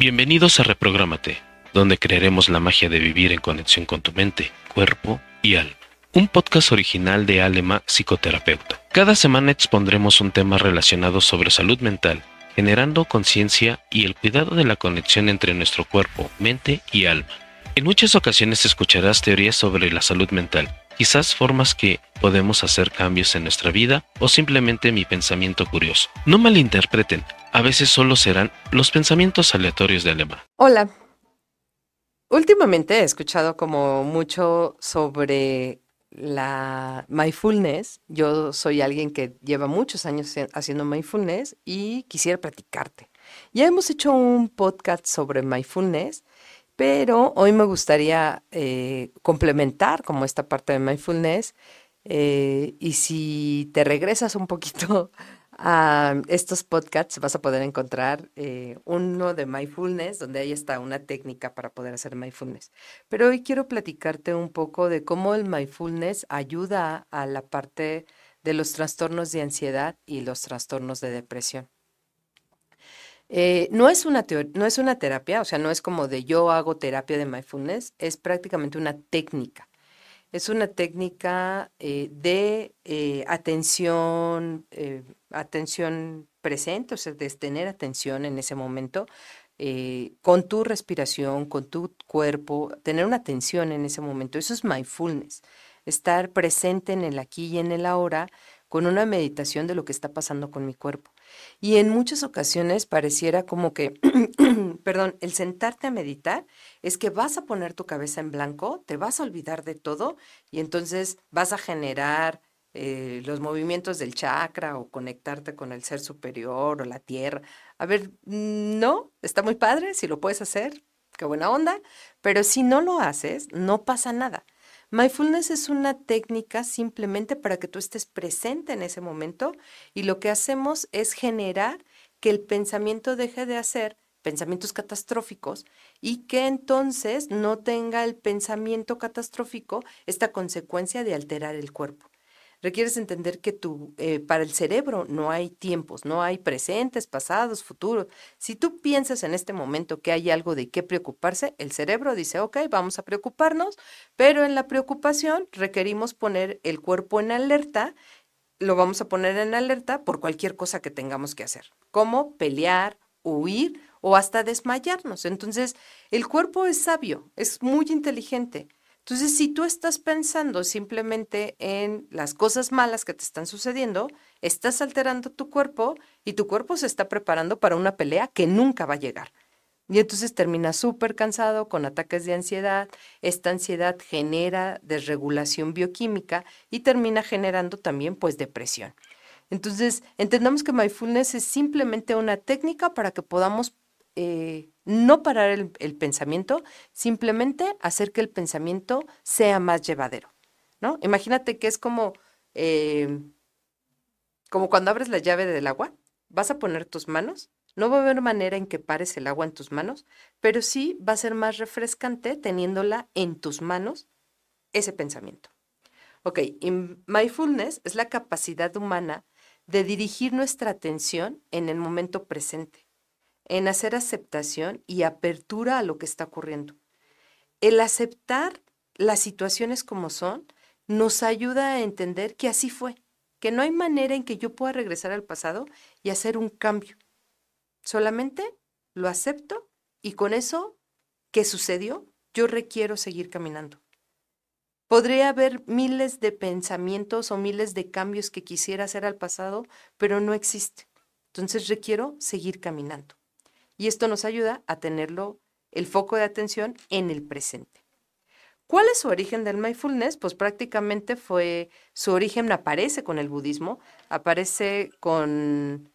Bienvenidos a Reprográmate, donde crearemos la magia de vivir en conexión con tu mente, cuerpo y alma. Un podcast original de Alema Psicoterapeuta. Cada semana expondremos un tema relacionado sobre salud mental, generando conciencia y el cuidado de la conexión entre nuestro cuerpo, mente y alma. En muchas ocasiones escucharás teorías sobre la salud mental, quizás formas que podemos hacer cambios en nuestra vida o simplemente mi pensamiento curioso. No malinterpreten, a veces solo serán los pensamientos aleatorios de Alema. Hola. Últimamente he escuchado como mucho sobre la mindfulness. Yo soy alguien que lleva muchos años haciendo mindfulness y quisiera platicarte. Ya hemos hecho un podcast sobre mindfulness pero hoy me gustaría eh, complementar como esta parte de mindfulness eh, y si te regresas un poquito a estos podcasts vas a poder encontrar eh, uno de mindfulness donde ahí está una técnica para poder hacer mindfulness. Pero hoy quiero platicarte un poco de cómo el mindfulness ayuda a la parte de los trastornos de ansiedad y los trastornos de depresión. Eh, no, es una no es una terapia, o sea, no es como de yo hago terapia de mindfulness, es prácticamente una técnica. Es una técnica eh, de eh, atención, atención presente, o sea, de tener atención en ese momento con tu respiración, con tu cuerpo, tener una atención en ese momento. Eso es mindfulness, estar presente en el aquí y en el ahora con una meditación de lo que está pasando con mi cuerpo. Y en muchas ocasiones pareciera como que, perdón, el sentarte a meditar es que vas a poner tu cabeza en blanco, te vas a olvidar de todo y entonces vas a generar eh, los movimientos del chakra o conectarte con el ser superior o la tierra. A ver, no, está muy padre, si lo puedes hacer, qué buena onda, pero si no lo haces, no pasa nada. Mindfulness es una técnica simplemente para que tú estés presente en ese momento y lo que hacemos es generar que el pensamiento deje de hacer pensamientos catastróficos y que entonces no tenga el pensamiento catastrófico esta consecuencia de alterar el cuerpo requieres entender que tú, eh, para el cerebro no hay tiempos, no hay presentes, pasados, futuros. Si tú piensas en este momento que hay algo de qué preocuparse, el cerebro dice, ok, vamos a preocuparnos, pero en la preocupación requerimos poner el cuerpo en alerta lo vamos a poner en alerta por cualquier cosa que tengamos que hacer, como pelear, huir o hasta desmayarnos. Entonces, el cuerpo es sabio, es muy inteligente. Entonces, si tú estás pensando simplemente en las cosas malas que te están sucediendo, estás alterando tu cuerpo y tu cuerpo se está preparando para una pelea que nunca va a llegar. Y entonces termina súper cansado con ataques de ansiedad. Esta ansiedad genera desregulación bioquímica y termina generando también pues depresión. Entonces, entendamos que mindfulness es simplemente una técnica para que podamos eh, no parar el, pensamiento, simplemente hacer que el pensamiento sea más llevadero, ¿no? Imagínate que es como, eh, como cuando abres la llave del agua, vas a poner tus manos, no va a haber manera en que pares el agua en tus manos, pero sí va a ser más refrescante teniéndola en tus manos ese pensamiento. Ok, mindfulness es la capacidad humana de dirigir nuestra atención en el momento presente en hacer aceptación y apertura a lo que está ocurriendo. El aceptar las situaciones como son nos ayuda a entender que así fue, que no hay manera en que yo pueda regresar al pasado y hacer un cambio. Solamente lo acepto y con eso que sucedió, yo requiero seguir caminando. Podría haber miles de pensamientos o miles de cambios que quisiera hacer al pasado, pero no existe. Entonces requiero seguir caminando y esto nos ayuda a tenerlo, el foco de atención en el presente. ¿Cuál es su origen del mindfulness? Pues prácticamente fue, su origen aparece con el budismo, aparece con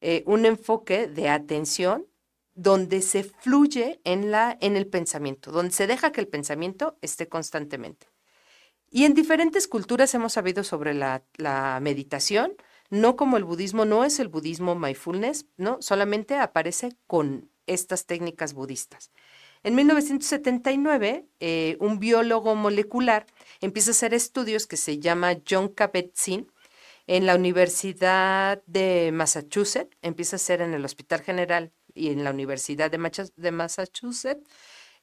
eh, un enfoque de atención donde se fluye en, la, en el pensamiento, donde se deja que el pensamiento esté constantemente. Y en diferentes culturas hemos sabido sobre la, la meditación, no como el budismo, no es el budismo mindfulness, ¿no? Solamente aparece con estas técnicas budistas. En 1979, eh, un biólogo molecular empieza a hacer estudios que se llama John Kabat-Zinn en la Universidad de Massachusetts, empieza a hacer en el Hospital General y en la Universidad de, Massachusetts,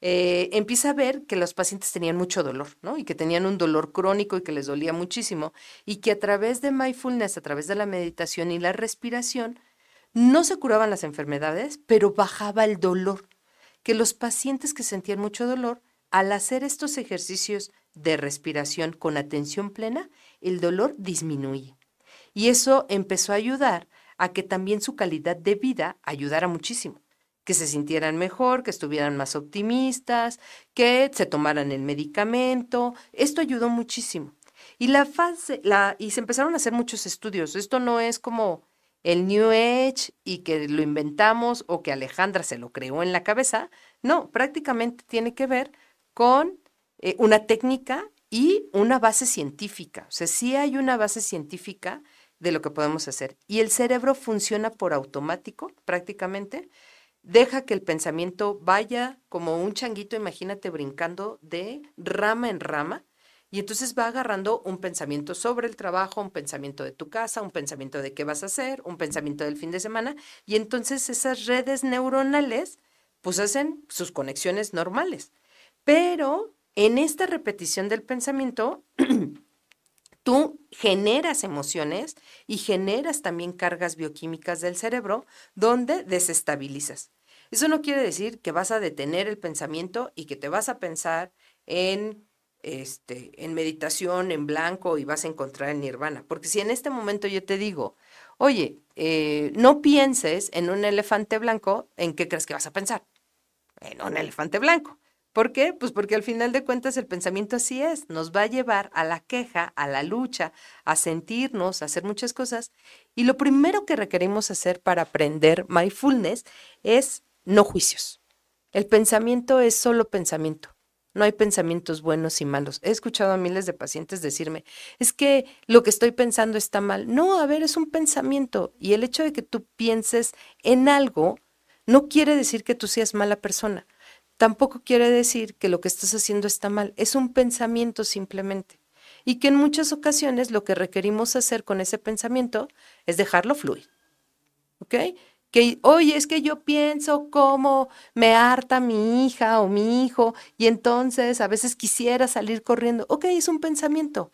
eh, empieza a ver que los pacientes tenían mucho dolor, ¿no? Y que tenían un dolor crónico y que les dolía muchísimo. Y que a través de mindfulness, a través de la meditación y la respiración, no se curaban las enfermedades, pero bajaba el dolor. Que los pacientes que sentían mucho dolor, al hacer estos ejercicios de respiración con atención plena, el dolor disminuye. Y eso empezó a ayudar a que también su calidad de vida ayudara muchísimo que se sintieran mejor, que estuvieran más optimistas, que se tomaran el medicamento. Esto ayudó muchísimo. Y la fase, la, y se empezaron a hacer muchos estudios. Esto no es como el New Age y que lo inventamos o que Alejandra se lo creó en la cabeza. No, prácticamente tiene que ver con eh, una técnica y una base científica. O sea, sí hay una base científica de lo que podemos hacer. Y el cerebro funciona por automático, prácticamente. Deja que el pensamiento vaya como un changuito, imagínate, brincando de rama en rama. Y entonces va agarrando un pensamiento sobre el trabajo, un pensamiento de tu casa, un pensamiento de qué vas a hacer, un pensamiento del fin de semana. Y entonces esas redes neuronales pues hacen sus conexiones normales. Pero en esta repetición del pensamiento, tú generas emociones y generas también cargas bioquímicas del cerebro donde desestabilizas. Eso no quiere decir que vas a detener el pensamiento y que te vas a pensar en, este, en meditación, en blanco y vas a encontrar el nirvana. Porque si en este momento yo te digo, oye, eh, no pienses en un elefante blanco, ¿en qué crees que vas a pensar? En un elefante blanco. ¿Por qué? Pues porque al final de cuentas el pensamiento así es, nos va a llevar a la queja, a la lucha, a sentirnos, a hacer muchas cosas. Y lo primero que requerimos hacer para aprender mindfulness es no juicios. El pensamiento es solo pensamiento. No hay pensamientos buenos y malos. He escuchado a miles de pacientes decirme, es que lo que estoy pensando está mal. No, a ver, es un pensamiento. Y el hecho de que tú pienses en algo no quiere decir que tú seas mala persona tampoco quiere decir que lo que estás haciendo está mal, es un pensamiento simplemente. Y que en muchas ocasiones lo que requerimos hacer con ese pensamiento es dejarlo fluir. ¿Ok? Que, oye, es que yo pienso cómo me harta mi hija o mi hijo y entonces a veces quisiera salir corriendo. Ok, es un pensamiento.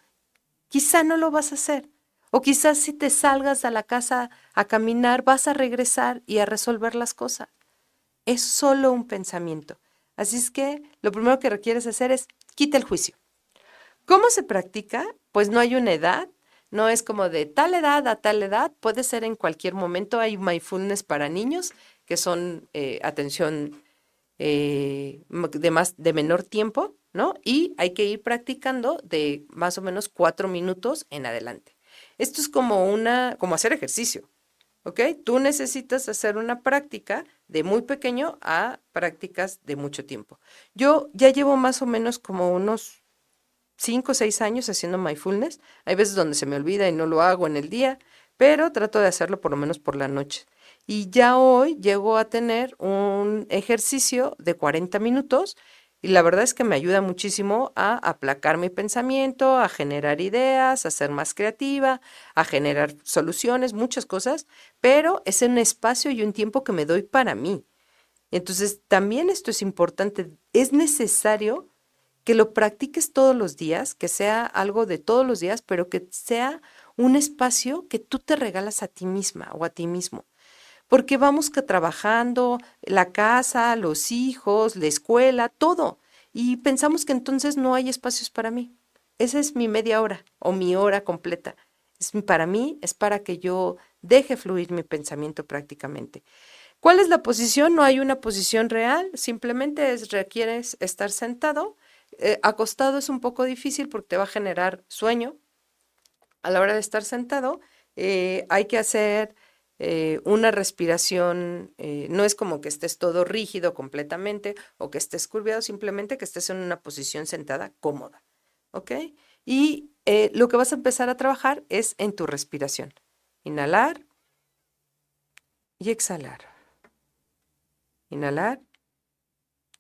Quizá no lo vas a hacer. O quizás si te salgas a la casa a caminar, vas a regresar y a resolver las cosas. Es solo un pensamiento. Así es que lo primero que requieres hacer es quita el juicio. ¿Cómo se practica? Pues no hay una edad, no es como de tal edad a tal edad, puede ser en cualquier momento. Hay mindfulness para niños, que son eh, atención eh, de, más, de menor tiempo, ¿no? Y hay que ir practicando de más o menos cuatro minutos en adelante. Esto es como una, como hacer ejercicio. ¿ok? Tú necesitas hacer una práctica de muy pequeño a prácticas de mucho tiempo. Yo ya llevo más o menos como unos 5 o 6 años haciendo mindfulness. Hay veces donde se me olvida y no lo hago en el día, pero trato de hacerlo por lo menos por la noche. Y ya hoy llego a tener un ejercicio de 40 minutos y la verdad es que me ayuda muchísimo a aplacar mi pensamiento, a generar ideas, a ser más creativa, a generar soluciones, muchas cosas, pero es un espacio y un tiempo que me doy para mí. Entonces, también esto es importante. Es necesario que lo practiques todos los días, que sea algo de todos los días, pero que sea un espacio que tú te regalas a ti misma o a ti mismo porque vamos que trabajando, la casa, los hijos, la escuela, todo, y pensamos que entonces no hay espacios para mí. Esa es mi media hora o mi hora completa. Es para mí, es para que yo deje fluir mi pensamiento prácticamente. ¿Cuál es la posición? No hay una posición real, simplemente es, requieres estar sentado. Eh, acostado es un poco difícil porque te va a generar sueño. A la hora de estar sentado, eh, hay que hacer eh, una respiración, no es como que estés todo rígido completamente o que estés curviado, simplemente que estés en una posición sentada cómoda, ¿ok? Y lo que vas a empezar a trabajar es en tu respiración. Inhalar y exhalar. Inhalar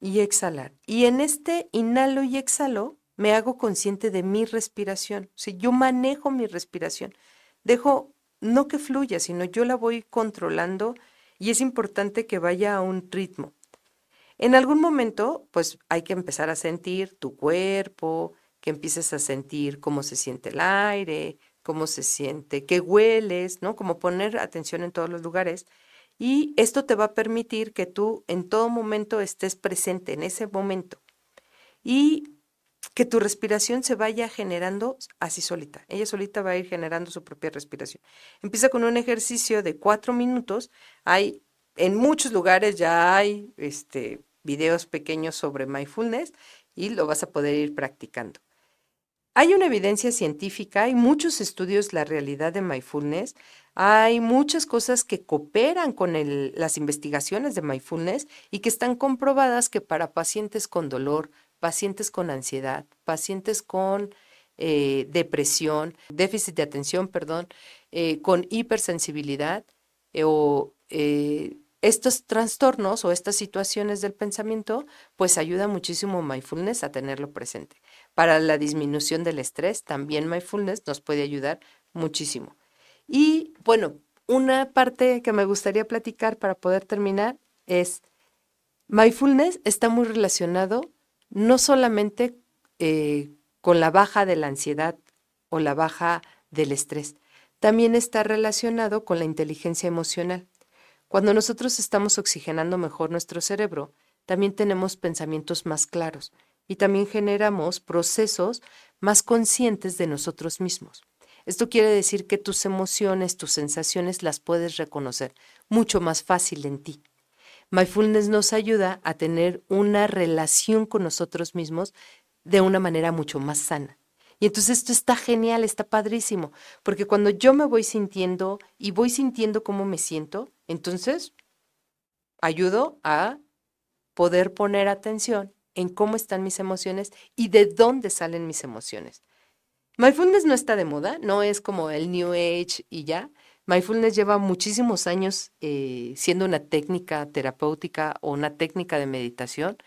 y exhalar. Y en este inhalo y exhalo me hago consciente de mi respiración. Si yo manejo mi respiración, dejo no que fluya, sino yo la voy controlando y es importante que vaya a un ritmo. En algún momento, pues hay que empezar a sentir tu cuerpo, que empieces a sentir cómo se siente el aire, cómo se siente, qué hueles, ¿no? Como poner atención en todos los lugares. Y esto te va a permitir que tú en todo momento estés presente en ese momento. Y que tu respiración se vaya generando así solita. Ella solita va a ir generando su propia respiración. Empieza con un ejercicio de cuatro minutos. Hay, en muchos lugares ya hay este, videos pequeños sobre mindfulness y lo vas a poder ir practicando. Hay una evidencia científica, hay muchos estudios la realidad de mindfulness, hay muchas cosas que cooperan con las investigaciones de mindfulness y que están comprobadas que para pacientes con dolor, pacientes con ansiedad, pacientes con eh, depresión, déficit de atención, perdón, eh, con hipersensibilidad eh, o estos trastornos o estas situaciones del pensamiento, pues ayuda muchísimo mindfulness a tenerlo presente. Para la disminución del estrés, también mindfulness nos puede ayudar muchísimo. Y bueno, una parte que me gustaría platicar para poder terminar es, mindfulness está muy relacionado no solamente eh, con la baja de la ansiedad o la baja del estrés, también está relacionado con la inteligencia emocional. Cuando nosotros estamos oxigenando mejor nuestro cerebro, también tenemos pensamientos más claros y también generamos procesos más conscientes de nosotros mismos. Esto quiere decir que tus emociones, tus sensaciones las puedes reconocer mucho más fácil en ti. Mindfulness nos ayuda a tener una relación con nosotros mismos de una manera mucho más sana. Y entonces esto está genial, está padrísimo, porque cuando yo me voy sintiendo y voy sintiendo cómo me siento, entonces ayudo a poder poner atención en cómo están mis emociones y de dónde salen mis emociones. Mindfulness no está de moda, no es como el New Age y ya, Mindfulness lleva muchísimos años eh, siendo una técnica terapéutica o una técnica de meditación.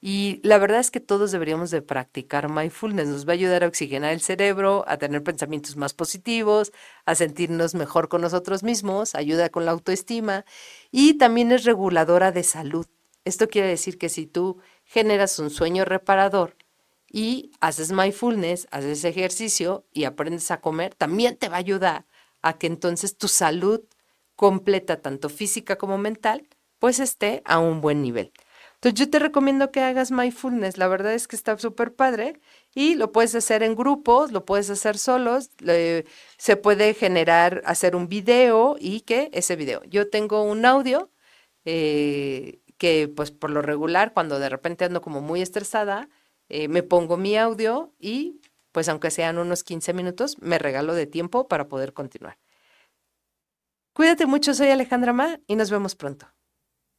Y la verdad es que todos deberíamos de practicar mindfulness. Nos va a ayudar a oxigenar el cerebro, a tener pensamientos más positivos, a sentirnos mejor con nosotros mismos, ayuda con la autoestima y también es reguladora de salud. Esto quiere decir que si tú generas un sueño reparador y haces mindfulness, haces ejercicio y aprendes a comer, también te va a ayudar a que entonces tu salud completa, tanto física como mental, pues esté a un buen nivel. Entonces yo te recomiendo que hagas mindfulness, la verdad es que está súper padre y lo puedes hacer en grupos, lo puedes hacer solos, se puede generar, hacer un video y que ese video. Yo tengo un audio eh, que pues por lo regular cuando de repente ando como muy estresada, eh, me pongo mi audio y pues aunque sean unos 15 minutos, me regalo de tiempo para poder continuar. Cuídate mucho, soy Alejandra Ma y nos vemos pronto.